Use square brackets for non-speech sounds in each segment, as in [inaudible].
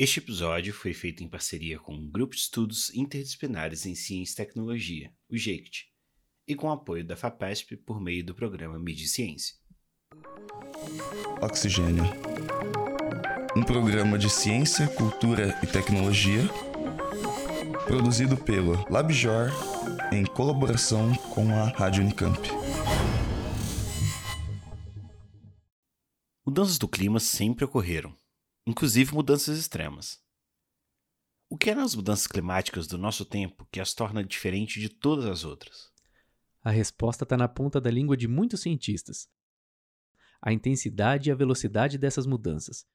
Este episódio foi feito em parceria com o Grupo de Estudos Interdisciplinares em Ciência e Tecnologia, o GEICT, e com o apoio da FAPESP por meio do programa Mídia e Ciência. Oxigênio. Um programa de ciência, cultura e tecnologia produzido pelo LabJOR em colaboração com a Rádio Unicamp. Mudanças do clima sempre ocorreram, inclusive mudanças extremas. O que eram as mudanças climáticas do nosso tempo que as torna diferente de todas as outras? A resposta está na ponta da língua de muitos cientistas. A intensidade e a velocidade dessas mudanças.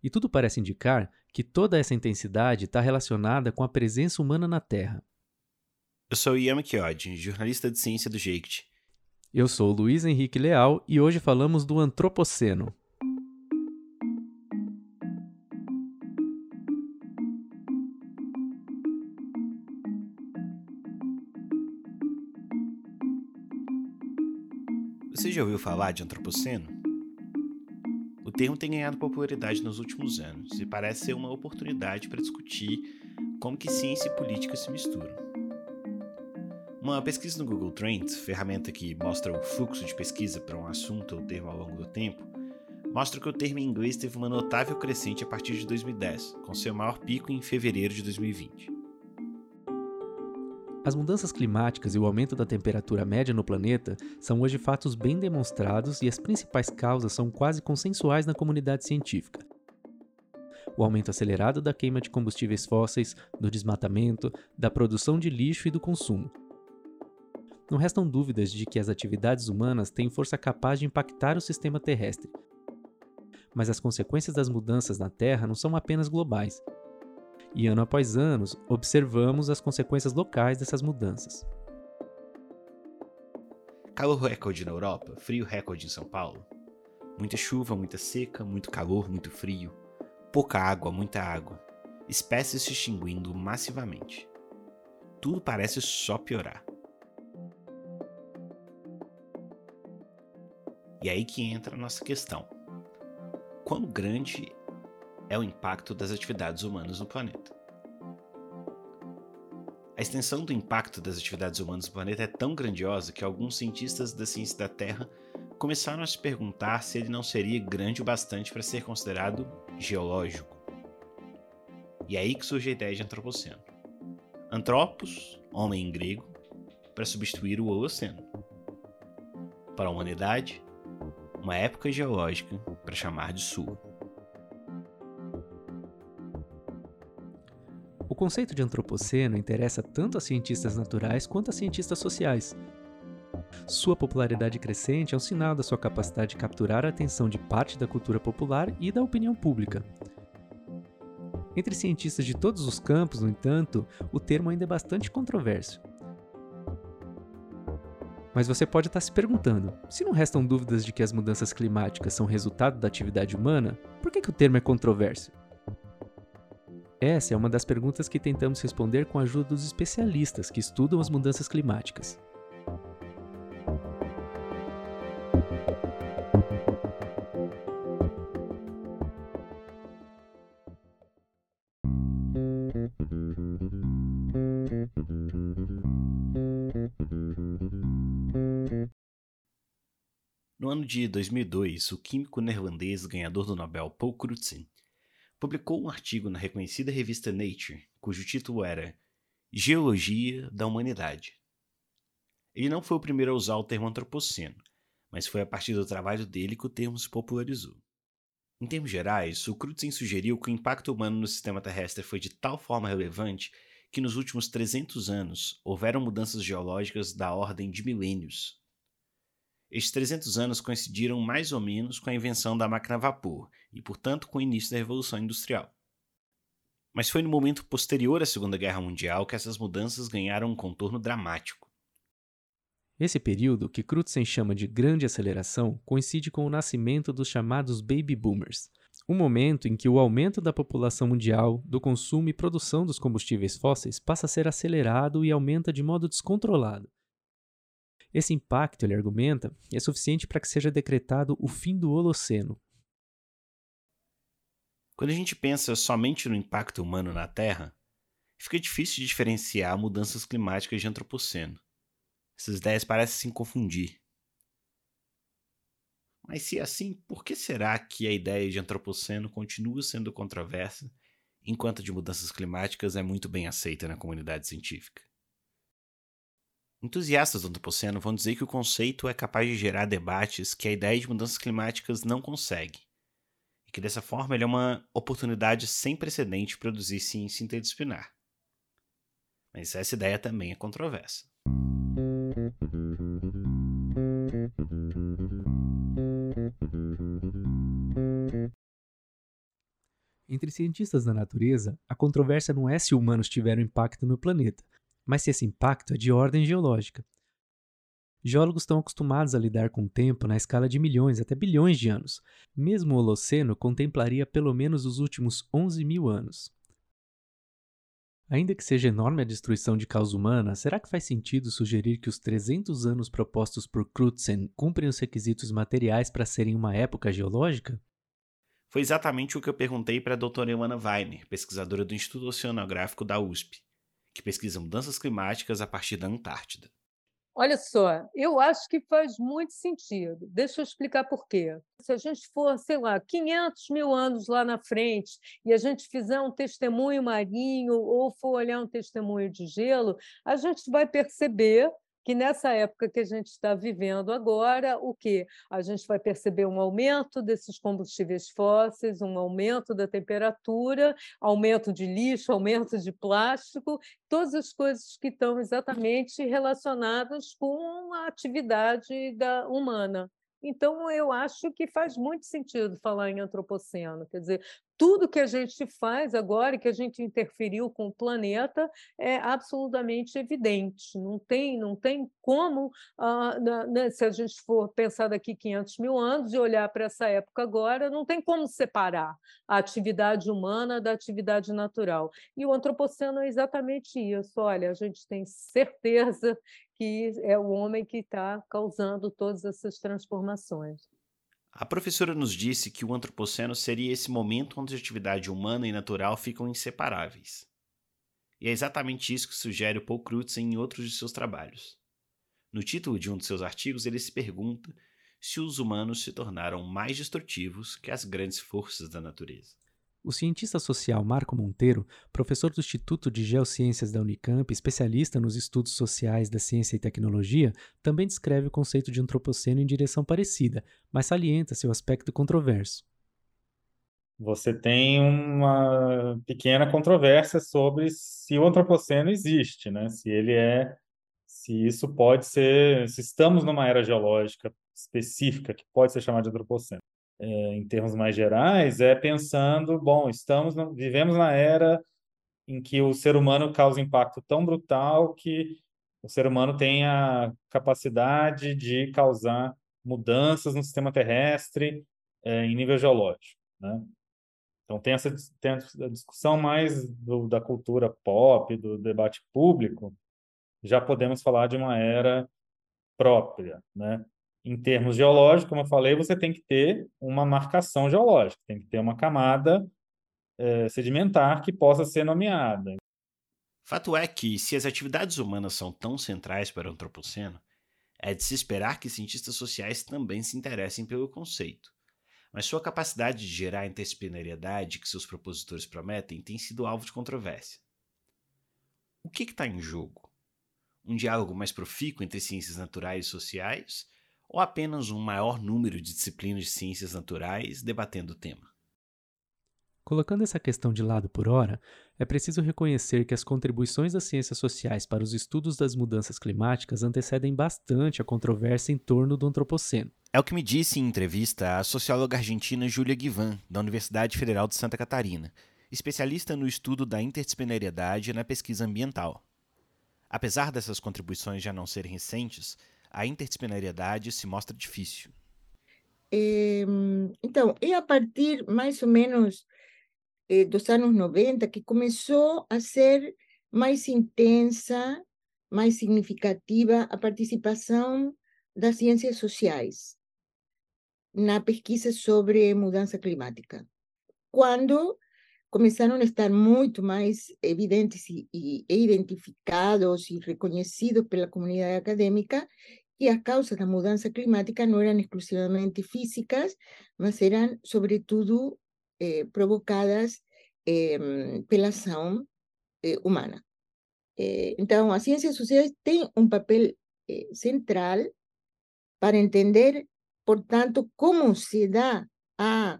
E tudo parece indicar que toda essa intensidade está relacionada com a presença humana na Terra. Eu sou Ian Chiodi, jornalista de ciência do JEICT, eu sou Luiz Henrique Leal e hoje falamos do Antropoceno. Você já ouviu falar de Antropoceno? O termo tem ganhado popularidade nos últimos anos e parece ser uma oportunidade para discutir como que ciência e política se misturam. Uma pesquisa no Google Trends, ferramenta que mostra o fluxo de pesquisa para um assunto ou termo ao longo do tempo, mostra que o termo em inglês teve uma notável crescente a partir de 2010, com seu maior pico em fevereiro de 2020. As mudanças climáticas e o aumento da temperatura média no planeta são hoje fatos bem demonstrados e as principais causas são quase consensuais na comunidade científica. O aumento acelerado da queima de combustíveis fósseis, do desmatamento, da produção de lixo e do consumo, não restam dúvidas de que as atividades humanas têm força capaz de impactar o sistema terrestre. Mas as consequências das mudanças na Terra não são apenas globais. E ano após ano, observamos as consequências locais dessas mudanças. Calor recorde na Europa, frio recorde em São Paulo. Muita chuva, muita seca, muito calor, muito frio. Pouca água, muita água. Espécies se extinguindo massivamente. Tudo parece só piorar. E aí que entra a nossa questão. Quão grande é o impacto das atividades humanas no planeta? A extensão do impacto das atividades humanas no planeta é tão grandiosa que alguns cientistas da ciência da Terra começaram a se perguntar se ele não seria grande o bastante para ser considerado geológico. E é aí que surge a ideia de antropoceno. Antropos, homem em grego, para substituir o Holoceno. Para a humanidade, uma época geológica para chamar de sua. Conceito de antropoceno interessa tanto a cientistas naturais quanto a cientistas sociais. Sua popularidade crescente é um sinal da sua capacidade de capturar a atenção de parte da cultura popular e da opinião pública. Entre cientistas de todos os campos, no entanto, o termo ainda é bastante controverso. Mas você pode estar se perguntando: se não restam dúvidas de que as mudanças climáticas são resultado da atividade humana, por que, que o termo é controverso? Essa é uma das perguntas que tentamos responder com a ajuda dos especialistas que estudam as mudanças climáticas. No ano de 2002, o químico neerlandês ganhador do Nobel Paul Crutzen publicou um artigo na reconhecida revista Nature, cujo título era Geologia da Humanidade. Ele não foi o primeiro a usar o termo antropoceno, mas foi a partir do trabalho dele que o termo se popularizou. Em termos gerais, o Crutzen sugeriu que o impacto humano no sistema terrestre foi de tal forma relevante que nos últimos 300 anos houveram mudanças geológicas da ordem de milênios, estes 300 anos coincidiram mais ou menos com a invenção da máquina a vapor e, portanto, com o início da Revolução Industrial. Mas foi no momento posterior à Segunda Guerra Mundial que essas mudanças ganharam um contorno dramático. Esse período, que Crutzen chama de Grande Aceleração, coincide com o nascimento dos chamados Baby Boomers, um momento em que o aumento da população mundial, do consumo e produção dos combustíveis fósseis passa a ser acelerado e aumenta de modo descontrolado, esse impacto, ele argumenta, é suficiente para que seja decretado o fim do Holoceno. Quando a gente pensa somente no impacto humano na Terra, fica difícil de diferenciar mudanças climáticas de antropoceno. Essas ideias parecem se confundir. Mas se é assim, por que será que a ideia de antropoceno continua sendo controversa, enquanto de mudanças climáticas é muito bem aceita na comunidade científica? Entusiastas do antropoceno vão dizer que o conceito é capaz de gerar debates que a ideia de mudanças climáticas não consegue, que dessa forma ele é uma oportunidade sem precedente de produzir ciência interdisciplinar. Mas essa ideia também é controversa. Entre cientistas da natureza, a controvérsia não é se humanos tiveram impacto no planeta, mas se esse impacto é de ordem geológica. Geólogos estão acostumados a lidar com o tempo na escala de milhões até bilhões de anos. Mesmo o Holoceno contemplaria pelo menos os últimos 11 mil anos. Ainda que seja enorme a destruição de causa humana, será que faz sentido sugerir que os 300 anos propostos por Crutzen cumprem os requisitos materiais para serem uma época geológica? Foi exatamente o que eu perguntei para a doutora Ilana Weiner, pesquisadora do Instituto Oceanográfico da USP, que pesquisa mudanças climáticas a partir da Antártida. Olha só, eu acho que faz muito sentido. Deixa eu explicar por quê. Se a gente for, sei lá, 500 mil anos lá na frente e a gente fizer um testemunho marinho ou for olhar um testemunho de gelo, a gente vai perceber que nessa época que a gente está vivendo agora, o que a gente vai perceber um aumento desses combustíveis fósseis, um aumento da temperatura, aumento de lixo, aumento de plástico, todas as coisas que estão exatamente relacionadas com a atividade da humana. Então, eu acho que faz muito sentido falar em antropoceno. Quer dizer, tudo que a gente faz agora, que a gente interferiu com o planeta, é absolutamente evidente. Não tem, não tem como, ah, né, se a gente for pensar daqui 500 mil anos e olhar para essa época agora, não tem como separar a atividade humana da atividade natural. E o antropoceno é exatamente isso. Olha, a gente tem certeza que é o homem que está causando todas essas transformações. A professora nos disse que o antropoceno seria esse momento onde a atividade humana e natural ficam inseparáveis. E é exatamente isso que sugere Paul Crutzen em outros de seus trabalhos. No título de um de seus artigos, ele se pergunta se os humanos se tornaram mais destrutivos que as grandes forças da natureza. O cientista social Marco Monteiro, professor do Instituto de Geociências da Unicamp, especialista nos estudos sociais da ciência e tecnologia, também descreve o conceito de antropoceno em direção parecida, mas salienta seu aspecto controverso. Você tem uma pequena controvérsia sobre se o antropoceno existe, né? Se ele é, se isso pode ser, se estamos numa era geológica específica que pode ser chamada de antropoceno em termos mais gerais, é pensando, bom, estamos vivemos na era em que o ser humano causa impacto tão brutal que o ser humano tem a capacidade de causar mudanças no sistema terrestre é, em nível geológico, né? Então tem essa tem a discussão mais do, da cultura pop, do debate público, já podemos falar de uma era própria, né? Em termos geológicos, como eu falei, você tem que ter uma marcação geológica, tem que ter uma camada é, sedimentar que possa ser nomeada. Fato é que, se as atividades humanas são tão centrais para o antropoceno, é de se esperar que cientistas sociais também se interessem pelo conceito. Mas sua capacidade de gerar interdisciplinariedade que seus propositores prometem tem sido alvo de controvérsia. O que está em jogo? Um diálogo mais profícuo entre ciências naturais e sociais ou apenas um maior número de disciplinas de ciências naturais debatendo o tema? Colocando essa questão de lado por hora, é preciso reconhecer que as contribuições das ciências sociais para os estudos das mudanças climáticas antecedem bastante a controvérsia em torno do antropoceno. É o que me disse em entrevista a socióloga argentina Júlia Guivan, da Universidade Federal de Santa Catarina, especialista no estudo da interdisciplinariedade e na pesquisa ambiental. Apesar dessas contribuições já não serem recentes, a interdisciplinariedade se mostra difícil. É, então, é a partir mais ou menos é, dos anos 90 que começou a ser mais intensa, mais significativa a participação das ciências sociais na pesquisa sobre mudança climática. quando começaram a estar muito mais evidentes e, e, identificados e reconhecidos pela comunidade acadêmica que as causas da mudança climática não eram exclusivamente físicas, mas eram, sobretudo, eh, provocadas eh, pela ação eh, humana. então, as ciências sociais têm um papel central para entender, portanto, como se dá a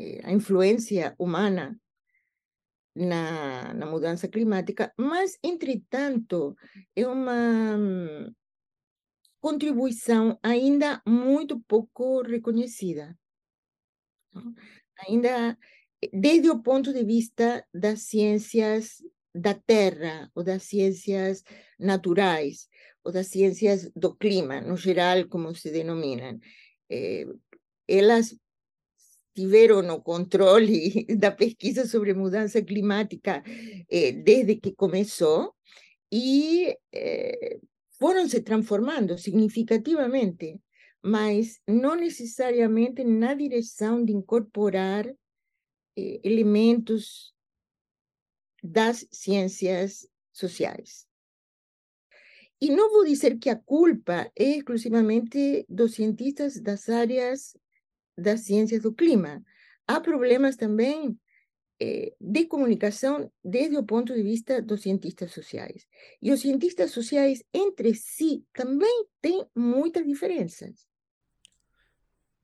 eh, a influência humana na, na mudança climática, mas, entretanto, é uma hum, contribuição ainda muito pouco reconhecida. Ainda desde o ponto de vista das ciências da terra, ou das ciências naturais, ou das ciências do clima, no geral, como se denominam. Eh, elas tiveram o controle [laughs] da pesquisa sobre mudança climática eh, desde que começou e eh, foram se transformando significativamente, mas não necessariamente na direção de incorporar eh, elementos das ciências sociais. E não vou dizer que a culpa é exclusivamente dos cientistas das áreas das ciências do clima. Há problemas também eh, de comunicação desde o ponto de vista dos cientistas sociais. E os cientistas sociais entre si também têm muitas diferenças.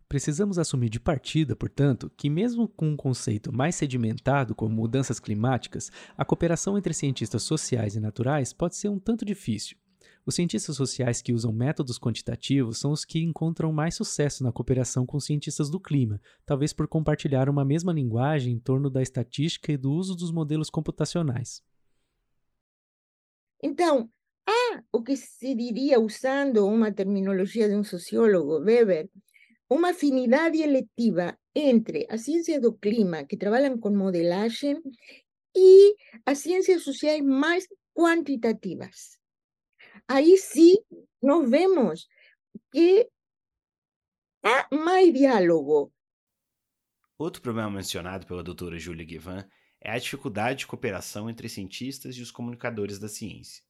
Precisamos assumir de partida, portanto, que, mesmo com um conceito mais sedimentado como mudanças climáticas, a cooperação entre cientistas sociais e naturais pode ser um tanto difícil. Os cientistas sociais que usam métodos quantitativos são os que encontram mais sucesso na cooperação com cientistas do clima, talvez por compartilhar uma mesma linguagem em torno da estatística e do uso dos modelos computacionais. Então, há o que se diria, usando uma terminologia de um sociólogo, Weber, uma afinidade eletiva entre as ciências do clima, que trabalham com modelagem, e as ciências sociais mais quantitativas aí sim nós vemos que há mais diálogo. Outro problema mencionado pela doutora Júlia Guivan é a dificuldade de cooperação entre cientistas e os comunicadores da ciência.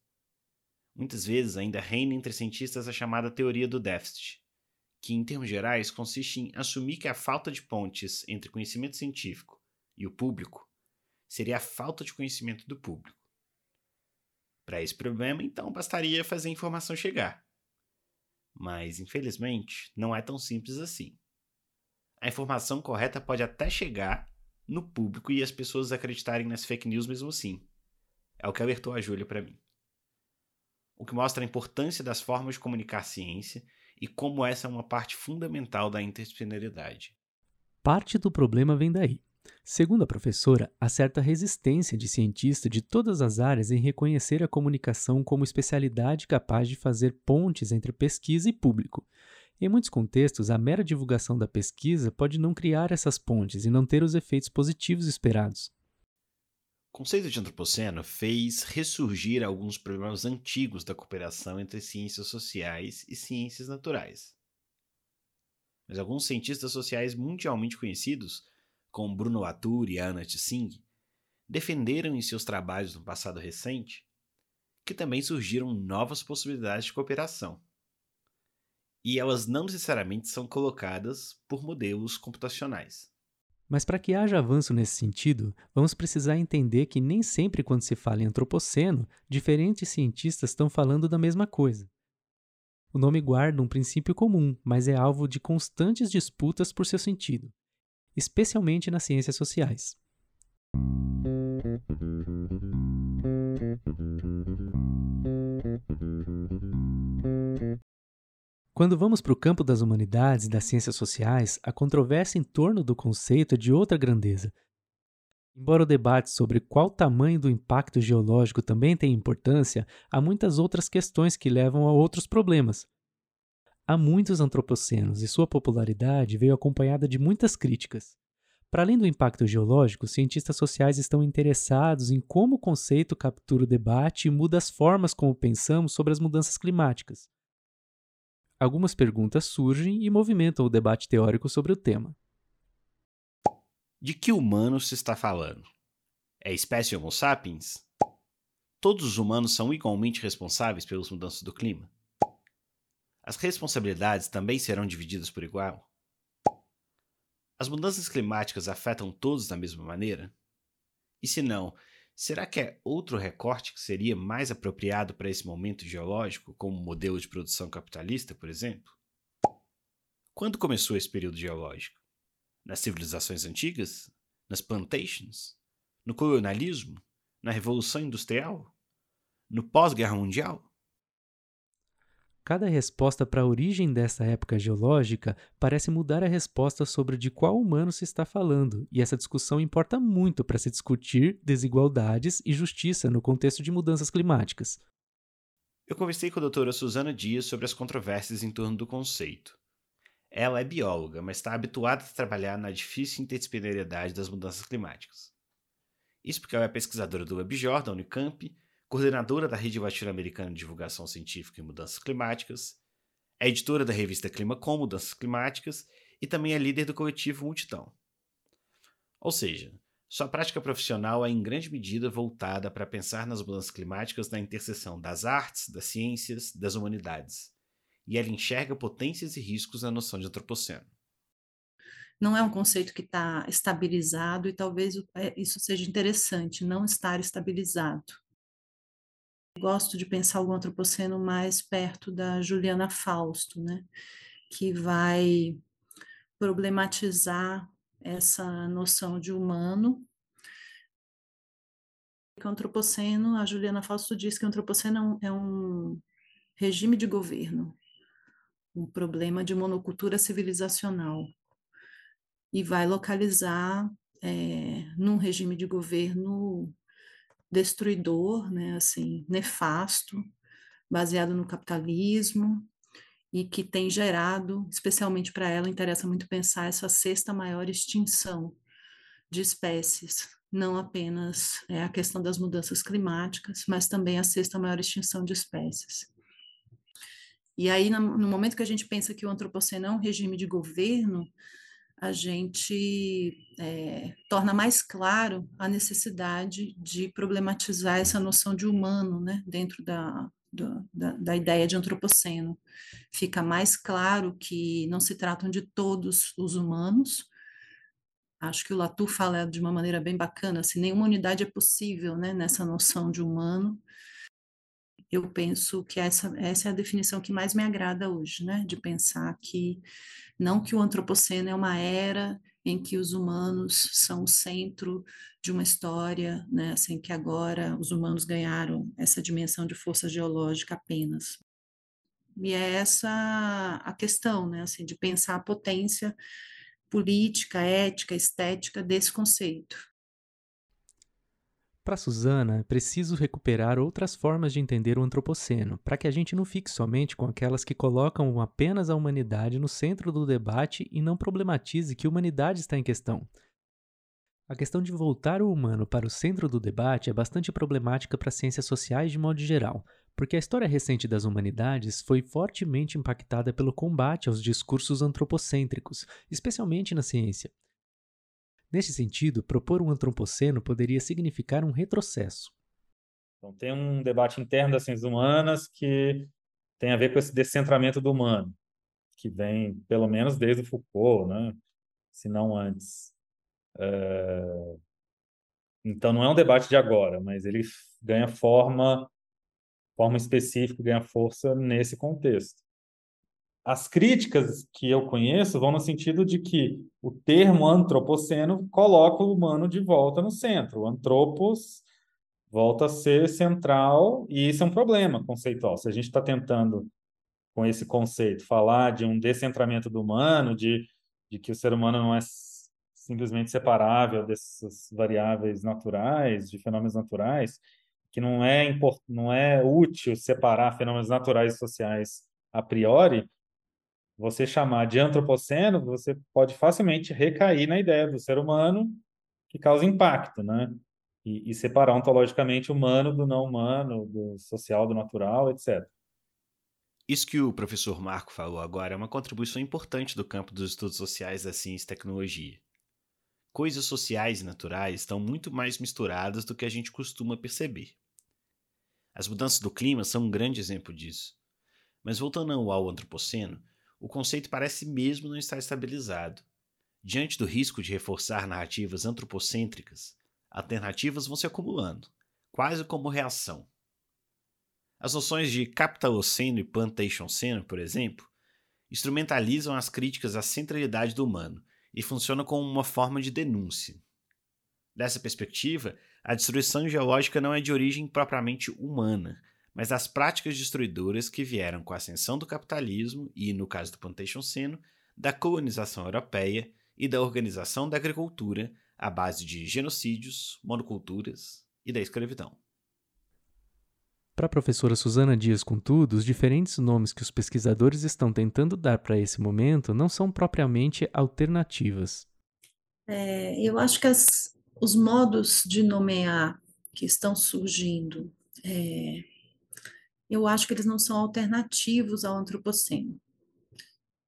Muitas vezes ainda reina entre cientistas a chamada teoria do déficit, que, em termos gerais, consiste em assumir que a falta de pontes entre conhecimento científico e o público seria a falta de conhecimento do público. Para esse problema, então, bastaria fazer a informação chegar. Mas, infelizmente, não é tão simples assim. A informação correta pode até chegar no público e as pessoas acreditarem nas fake news mesmo assim. É o que alertou a Júlia para mim. O que mostra a importância das formas de comunicar ciência e como essa é uma parte fundamental da interdisciplinaridade. Parte do problema vem daí. Segundo a professora, há certa resistência de cientista de todas as áreas em reconhecer a comunicação como especialidade capaz de fazer pontes entre pesquisa e público. Em muitos contextos, a mera divulgação da pesquisa pode não criar essas pontes e não ter os efeitos positivos esperados. O conceito de antropoceno fez ressurgir alguns problemas antigos da cooperação entre ciências sociais e ciências naturais. Mas alguns cientistas sociais mundialmente conhecidos como Bruno Latour e Anna Tsing, defenderam em seus trabalhos no passado recente que também surgiram novas possibilidades de cooperação. E elas não necessariamente são colocadas por modelos computacionais. Mas para que haja avanço nesse sentido, vamos precisar entender que nem sempre, quando se fala em antropoceno, diferentes cientistas estão falando da mesma coisa. O nome guarda um princípio comum, mas é alvo de constantes disputas por seu sentido especialmente nas ciências sociais. Quando vamos para o campo das humanidades e das ciências sociais, a controvérsia em torno do conceito é de outra grandeza. Embora o debate sobre qual tamanho do impacto geológico também tenha importância, há muitas outras questões que levam a outros problemas, Há muitos antropocenos e sua popularidade veio acompanhada de muitas críticas. Para além do impacto geológico, cientistas sociais estão interessados em como o conceito captura o debate e muda as formas como pensamos sobre as mudanças climáticas. Algumas perguntas surgem e movimentam o debate teórico sobre o tema. De que humano se está falando? É a espécie Homo sapiens? Todos os humanos são igualmente responsáveis pelas mudanças do clima? As responsabilidades também serão divididas por igual? As mudanças climáticas afetam todos da mesma maneira? E se não, será que é outro recorte que seria mais apropriado para esse momento geológico, como modelo de produção capitalista, por exemplo? Quando começou esse período geológico? Nas civilizações antigas? Nas plantations? No colonialismo? Na Revolução Industrial? No pós-guerra mundial? Cada resposta para a origem dessa época geológica parece mudar a resposta sobre de qual humano se está falando, e essa discussão importa muito para se discutir desigualdades e justiça no contexto de mudanças climáticas. Eu conversei com a doutora Suzana Dias sobre as controvérsias em torno do conceito. Ela é bióloga, mas está habituada a trabalhar na difícil interdisciplinaridade das mudanças climáticas. Isso porque ela é pesquisadora do WebJor, da Unicamp, coordenadora da Rede Latino-Americana de Divulgação Científica e Mudanças Climáticas, é editora da revista Clima com Mudanças Climáticas e também é líder do coletivo Multidão. Ou seja, sua prática profissional é em grande medida voltada para pensar nas mudanças climáticas na interseção das artes, das ciências, das humanidades. E ela enxerga potências e riscos na noção de antropoceno. Não é um conceito que está estabilizado e talvez é, isso seja interessante, não estar estabilizado. Gosto de pensar o antropoceno mais perto da Juliana Fausto, né? que vai problematizar essa noção de humano. O antropoceno, a Juliana Fausto diz que o antropoceno é um regime de governo, um problema de monocultura civilizacional, e vai localizar é, num regime de governo destruidor, né, assim, nefasto, baseado no capitalismo e que tem gerado, especialmente para ela, interessa muito pensar essa sexta maior extinção de espécies, não apenas é, a questão das mudanças climáticas, mas também a sexta maior extinção de espécies. E aí, no momento que a gente pensa que o antropoceno é um regime de governo, a gente é, torna mais claro a necessidade de problematizar essa noção de humano né, dentro da, da, da, ideia de antropoceno. Fica mais claro que não se tratam de todos os humanos. Acho que o Latour fala de uma maneira bem bacana, assim, nenhuma unidade é possível né, nessa noção de humano. Eu penso que essa, essa é a definição que mais me agrada hoje, né, de pensar que não que o antropoceno é uma era em que os humanos são o centro de uma história, né, assim que agora os humanos ganharam essa dimensão de força geológica apenas. E é essa a questão, né, assim, de pensar a potência política, ética, estética desse conceito. Para Susana, é preciso recuperar outras formas de entender o antropoceno, para que a gente não fique somente com aquelas que colocam apenas a humanidade no centro do debate e não problematize que a humanidade está em questão. A questão de voltar o humano para o centro do debate é bastante problemática para as ciências sociais de modo geral, porque a história recente das humanidades foi fortemente impactada pelo combate aos discursos antropocêntricos, especialmente na ciência. Neste sentido, propor um antropoceno poderia significar um retrocesso. Então, tem um debate interno das ciências humanas que tem a ver com esse descentramento do humano, que vem, pelo menos, desde o Foucault, né? se não antes. É... Então, não é um debate de agora, mas ele ganha forma, forma específica, ganha força nesse contexto as críticas que eu conheço vão no sentido de que o termo antropoceno coloca o humano de volta no centro. O antropos volta a ser central e isso é um problema conceitual. Se a gente está tentando, com esse conceito, falar de um descentramento do humano, de, de que o ser humano não é simplesmente separável dessas variáveis naturais, de fenômenos naturais, que não é, não é útil separar fenômenos naturais e sociais a priori, você chamar de antropoceno, você pode facilmente recair na ideia do ser humano que causa impacto, né? E, e separar ontologicamente o humano do não humano, do social do natural, etc. Isso que o professor Marco falou agora é uma contribuição importante do campo dos estudos sociais da ciência e tecnologia. coisas sociais e naturais estão muito mais misturadas do que a gente costuma perceber. As mudanças do clima são um grande exemplo disso. Mas voltando ao antropoceno, o conceito parece mesmo não estar estabilizado. Diante do risco de reforçar narrativas antropocêntricas, alternativas vão se acumulando, quase como reação. As noções de capitaloceno e plantationceno, por exemplo, instrumentalizam as críticas à centralidade do humano e funcionam como uma forma de denúncia. Dessa perspectiva, a destruição geológica não é de origem propriamente humana, mas das práticas destruidoras que vieram com a ascensão do capitalismo e, no caso do Plantation Seno, da colonização europeia e da organização da agricultura à base de genocídios, monoculturas e da escravidão. Para a professora Suzana Dias, contudo, os diferentes nomes que os pesquisadores estão tentando dar para esse momento não são propriamente alternativas. É, eu acho que as, os modos de nomear que estão surgindo, é, eu acho que eles não são alternativos ao antropoceno.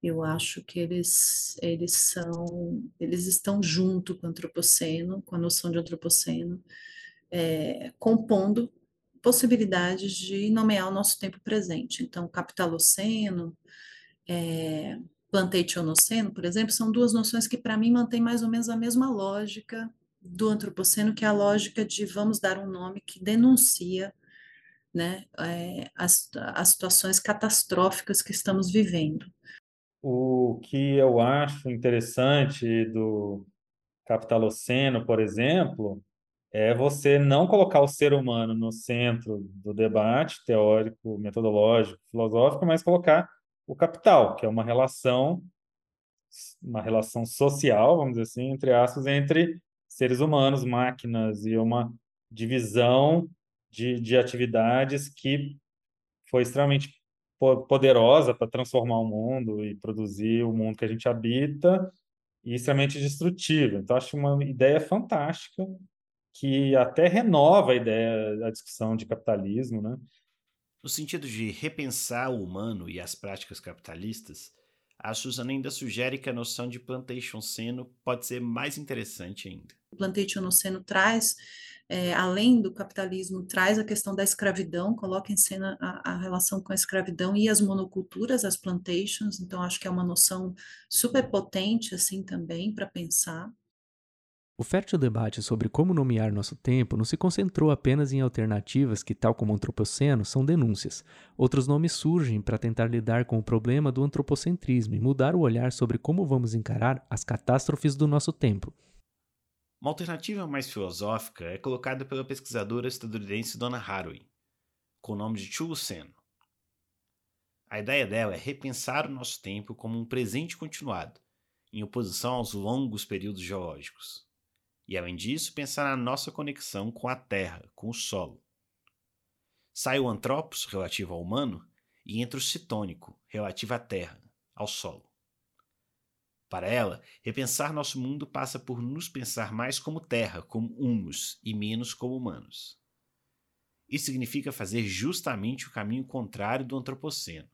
Eu acho que eles, eles são, eles estão junto com o antropoceno, com a noção de antropoceno, é, compondo possibilidades de nomear o nosso tempo presente. Então, capitaloceno, é, por exemplo, são duas noções que para mim mantêm mais ou menos a mesma lógica do antropoceno, que é a lógica de vamos dar um nome que denuncia né, é, as, as situações catastróficas que estamos vivendo. O que eu acho interessante do capitaloceno, por exemplo, é você não colocar o ser humano no centro do debate teórico, metodológico, filosófico, mas colocar o capital, que é uma relação uma relação social, vamos dizer assim, entre aspas, entre seres humanos, máquinas e uma divisão de, de atividades que foi extremamente poderosa para transformar o mundo e produzir o mundo que a gente habita e extremamente destrutiva. Então, acho uma ideia fantástica que até renova a ideia, a discussão de capitalismo, né? No sentido de repensar o humano e as práticas capitalistas, a Suzana ainda sugere que a noção de plantation seno pode ser mais interessante ainda. O plantation no seno traz, é, além do capitalismo, traz a questão da escravidão, coloca em cena a, a, relação com a escravidão e as monoculturas, as plantations, então acho que é uma noção super potente assim também para pensar. O fértil debate sobre como nomear nosso tempo não se concentrou apenas em alternativas que, tal como o antropoceno, são denúncias. Outros nomes surgem para tentar lidar com o problema do antropocentrismo e mudar o olhar sobre como vamos encarar as catástrofes do nosso tempo. Uma alternativa mais filosófica é colocada pela pesquisadora estadunidense Donna Haraway, com o nome de Chuluceno. A ideia dela é repensar o nosso tempo como um presente continuado, em oposição aos longos períodos geológicos e, além disso, pensar na nossa conexão com a Terra, com o solo. Sai o antropos, relativo ao humano, e entra o citônico, relativo à Terra, ao solo. Para ela, repensar nosso mundo passa por nos pensar mais como terra, como humus, e menos como humanos. Isso significa fazer justamente o caminho contrário do antropoceno.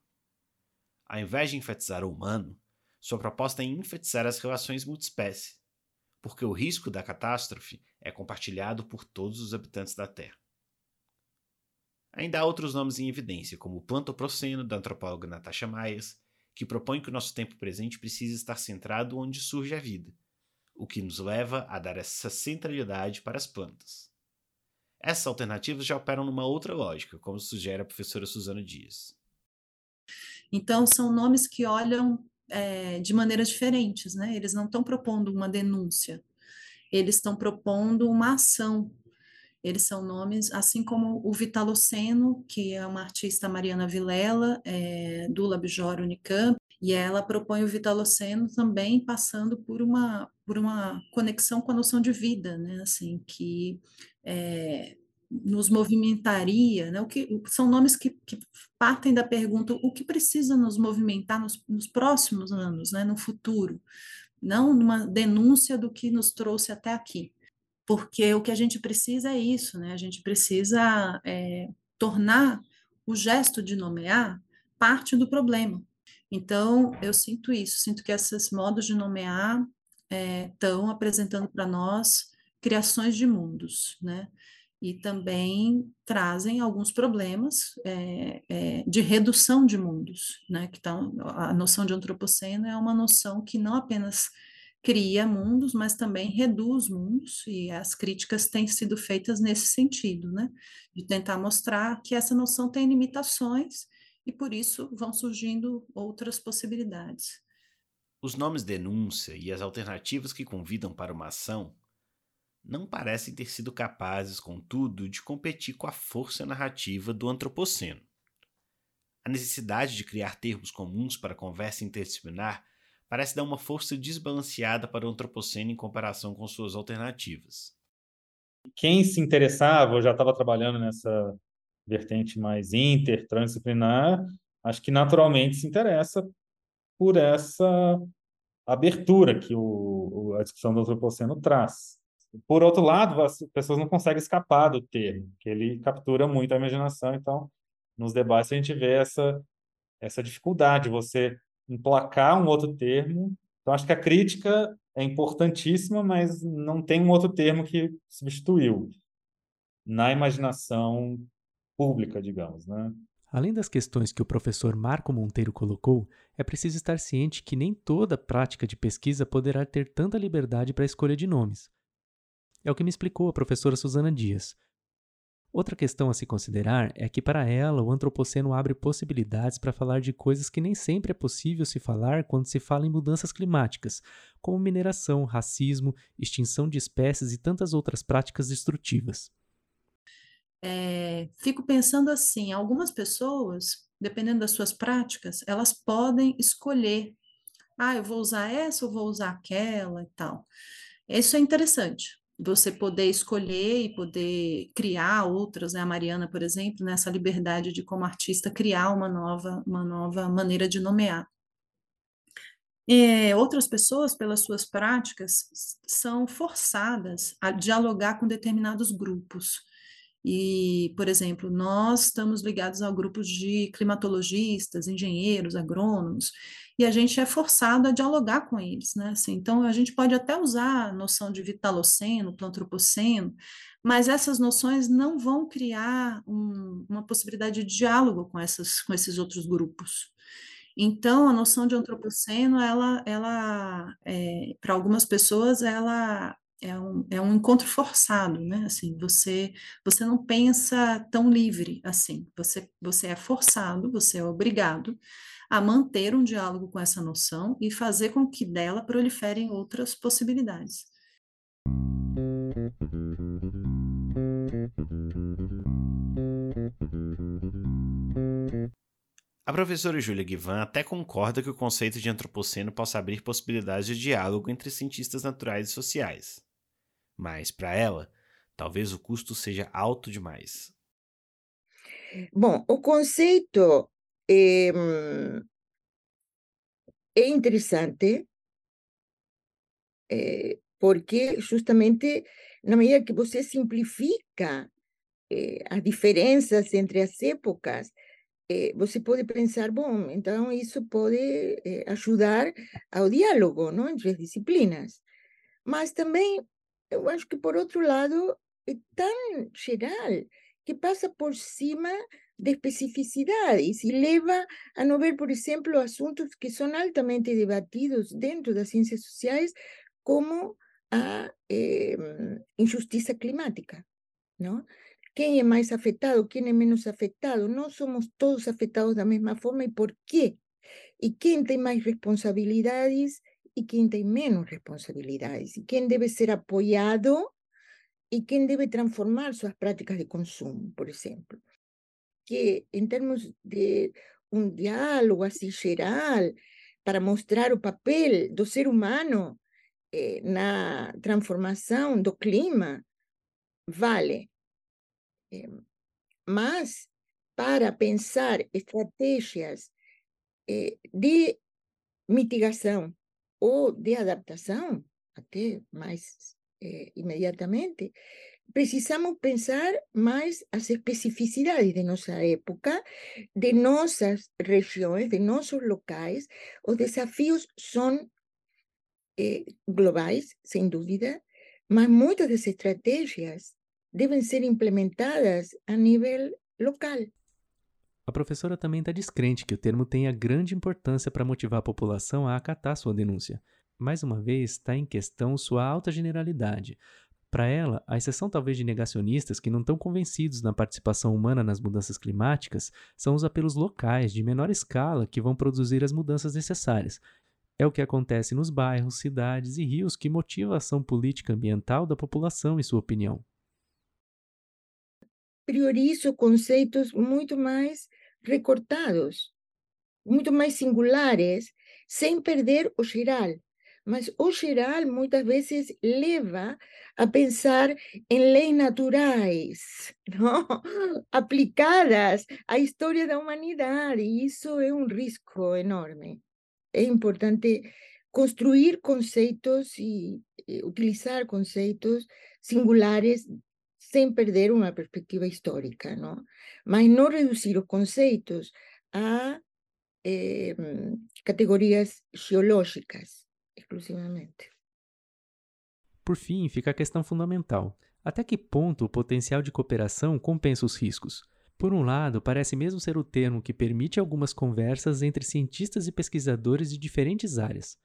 Ao invés de enfatizar o humano, sua proposta é enfatizar as relações multiespécie, porque o risco da catástrofe é compartilhado por todos os habitantes da Terra. Ainda há outros nomes em evidência, como o Plantoproceno, da antropóloga Natasha Myers, que propõe que o nosso tempo presente precisa estar centrado onde surge a vida, o que nos leva a dar essa centralidade para as plantas. Essas alternativas já operam numa outra lógica, como sugere a professora Suzana Dias. Então, são nomes que olham é, de maneiras diferentes, né? Eles não estão propondo uma denúncia, eles estão propondo uma ação. Eles são nomes, assim como o Vitaloceno, que é uma artista Mariana Vilela, é, do Labjor Unicamp, e ela propõe o Vitaloceno também passando por uma, por uma conexão com a noção de vida, né? Assim, que é, nos movimentaria, né? o que, são nomes que, que, partem da pergunta o que precisa nos movimentar nos, nos, próximos anos, né? no futuro, não numa denúncia do que nos trouxe até aqui, porque o que a gente precisa é isso, né? a gente precisa é, tornar o gesto de nomear parte do problema. Então, eu sinto isso, sinto que esses modos de nomear estão é, apresentando para nós criações de mundos, né? E também trazem alguns problemas é, de redução de mundos, né? Que tá, a noção de antropoceno é uma noção que não apenas cria mundos, mas também reduz mundos, e as críticas têm sido feitas nesse sentido, né? De tentar mostrar que essa noção tem limitações e por isso vão surgindo outras possibilidades. Os nomes denúncia e as alternativas que convidam para uma ação não parecem ter sido capazes, contudo, de competir com a força narrativa do antropoceno. A necessidade de criar termos comuns para a conversa interdisciplinar parece dar uma força desbalanceada para o antropoceno em comparação com suas alternativas. Quem se interessava, ou já estava trabalhando nessa vertente mais inter, transdisciplinar, acho que naturalmente se interessa por essa abertura que o, a discussão do antropoceno traz. Por outro lado, as pessoas não conseguem escapar do termo, que ele captura muito a imaginação, então nos debates a gente vê essa essa dificuldade, você emplacar um outro termo. Então, acho que a crítica é importantíssima, mas não tem um outro termo que substituiu na imaginação pública, digamos, né? Além das questões que o professor Marco Monteiro colocou, é preciso estar ciente que nem toda prática de pesquisa poderá ter tanta liberdade para a escolha de nomes. É o que me explicou a professora Suzana Dias, Outra questão a se considerar é que, para ela, o antropoceno abre possibilidades para falar de coisas que nem sempre é possível se falar quando se fala em mudanças climáticas, como mineração, racismo, extinção de espécies e tantas outras práticas destrutivas. É, fico pensando assim: algumas pessoas, dependendo das suas práticas, elas podem escolher. Ah, eu vou usar essa ou vou usar aquela e tal. Isso é interessante, você poder escolher e poder criar outras, né? A Mariana, por exemplo, nessa liberdade de como artista criar uma nova, uma nova maneira de nomear. E outras pessoas, pelas suas práticas, são forçadas a dialogar com determinados grupos. E, por exemplo, nós estamos ligados a grupos de climatologistas, engenheiros, agrônomos, e a gente é forçado a dialogar com eles, né? Assim, então, a gente pode até usar a noção de vitaloceno, plantropoceno, mas essas noções não vão criar um, uma possibilidade de diálogo com, essas, com esses outros grupos. Então, a noção de antropoceno, ela, ela é, para algumas pessoas, ela é um, é um encontro forçado, né? Assim, você você não pensa tão livre assim. Você você é forçado, você é obrigado a manter um diálogo com essa noção e fazer com que dela proliferem outras possibilidades. A professora Júlia Guivan até concorda que o conceito de antropoceno possa abrir possibilidades de diálogo entre cientistas naturais e sociais. Mas, para ela, talvez o custo seja alto demais. Bom, o conceito é, é interessante é, porque justamente na medida que você simplifica é, as diferenças entre as épocas, você pode pensar, bom, então isso pode ajudar ao diálogo não, entre as disciplinas. Mas também eu acho que, por outro lado, é tão geral que passa por cima de especificidades e leva a não ver, por exemplo, assuntos que são altamente debatidos dentro das ciências sociais, como a eh, injustiça climática, não? Quem é mais afetado, quem é menos afetado? Não somos todos afetados da mesma forma e por quê? E quem tem mais responsabilidades y quién tiene menos responsabilidades, y quién debe ser apoyado y quién debe transformar sus prácticas de consumo, por ejemplo. Que en términos de un diálogo general, para mostrar o papel do ser humano eh, na transformação do clima, vale. Eh, mas, para pensar estratégias eh, de mitigação ou de adaptação, até mais é, imediatamente, precisamos pensar mais as especificidades de nossa época, de nossas regiões, de nossos locais. Os desafios são eh, globais, sem dúvida, mas muitas das estratégias devem ser implementadas a nível local. A professora também está descrente que o termo tenha grande importância para motivar a população a acatar sua denúncia. Mais uma vez, está em questão sua alta generalidade. Para ela, a exceção talvez de negacionistas que não estão convencidos na participação humana nas mudanças climáticas são os apelos locais, de menor escala, que vão produzir as mudanças necessárias. É o que acontece nos bairros, cidades e rios que motiva a ação política ambiental da população, em sua opinião priorizo conceitos muito mais recortados, muito mais singulares, sem perder o geral. Mas o geral muitas vezes leva a pensar em leis naturais, [laughs] não? aplicadas à história da humanidade, e isso é um risco enorme. É importante construir conceitos e utilizar conceitos singulares sem perder uma perspectiva histórica, não? mas não reduzir os conceitos a eh, categorias geológicas exclusivamente. Por fim, fica a questão fundamental: até que ponto o potencial de cooperação compensa os riscos? Por um lado, parece mesmo ser o termo que permite algumas conversas entre cientistas e pesquisadores de diferentes áreas.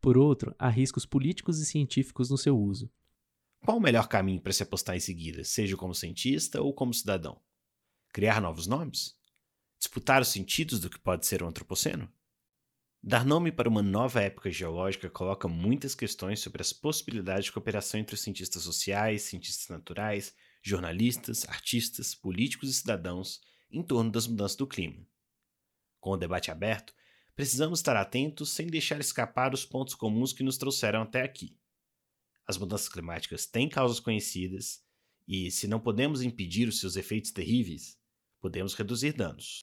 Por outro, há riscos políticos e científicos no seu uso. Qual o melhor caminho para se apostar em seguida, seja como cientista ou como cidadão? Criar novos nomes? Disputar os sentidos do que pode ser um antropoceno? Dar nome para uma nova época geológica coloca muitas questões sobre as possibilidades de cooperação entre os cientistas sociais, cientistas naturais, jornalistas, artistas, políticos e cidadãos em torno das mudanças do clima. Com o debate aberto, precisamos estar atentos sem deixar escapar os pontos comuns que nos trouxeram até aqui. As mudanças climáticas têm causas conhecidas e, se não podemos impedir os seus efeitos terríveis, podemos reduzir danos.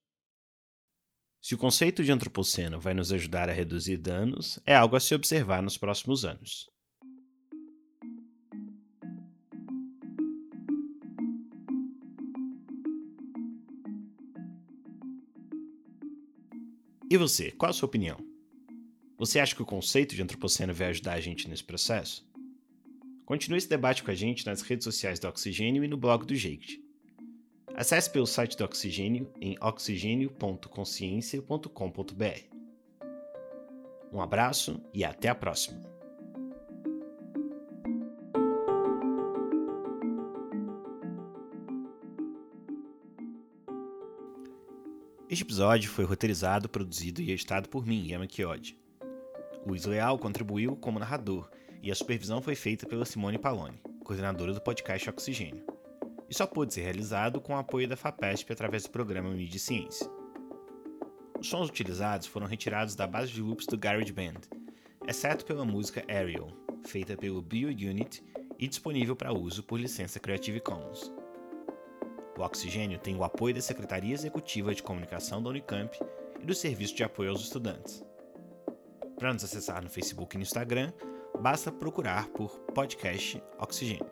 Se o conceito de antropoceno vai nos ajudar a reduzir danos, é algo a se observar nos próximos anos. E você, qual a sua opinião? Você acha que o conceito de antropoceno vai ajudar a gente nesse processo? Continue esse debate com a gente nas redes sociais do Oxigênio e no blog do Jake. Acesse pelo site do Oxigênio em oxigênio.consciência.com.br. Um abraço e até a próxima! Este episódio foi roteirizado, produzido e editado por mim, Yama Chiodi. Luiz Leal contribuiu como narrador e a supervisão foi feita pela Simone Paloni, coordenadora do podcast Oxigênio. E só pôde ser realizado com o apoio da FAPESP através do programa Mídia Ciência. Os sons utilizados foram retirados da base de loops do GarageBand, exceto pela música Ariel, feita pelo BioUnit e disponível para uso por licença Creative Commons. O Oxigênio tem o apoio da Secretaria Executiva de Comunicação da Unicamp e do Serviço de Apoio aos Estudantes. Para nos acessar no Facebook e no Instagram, basta procurar por podcast Oxigênio.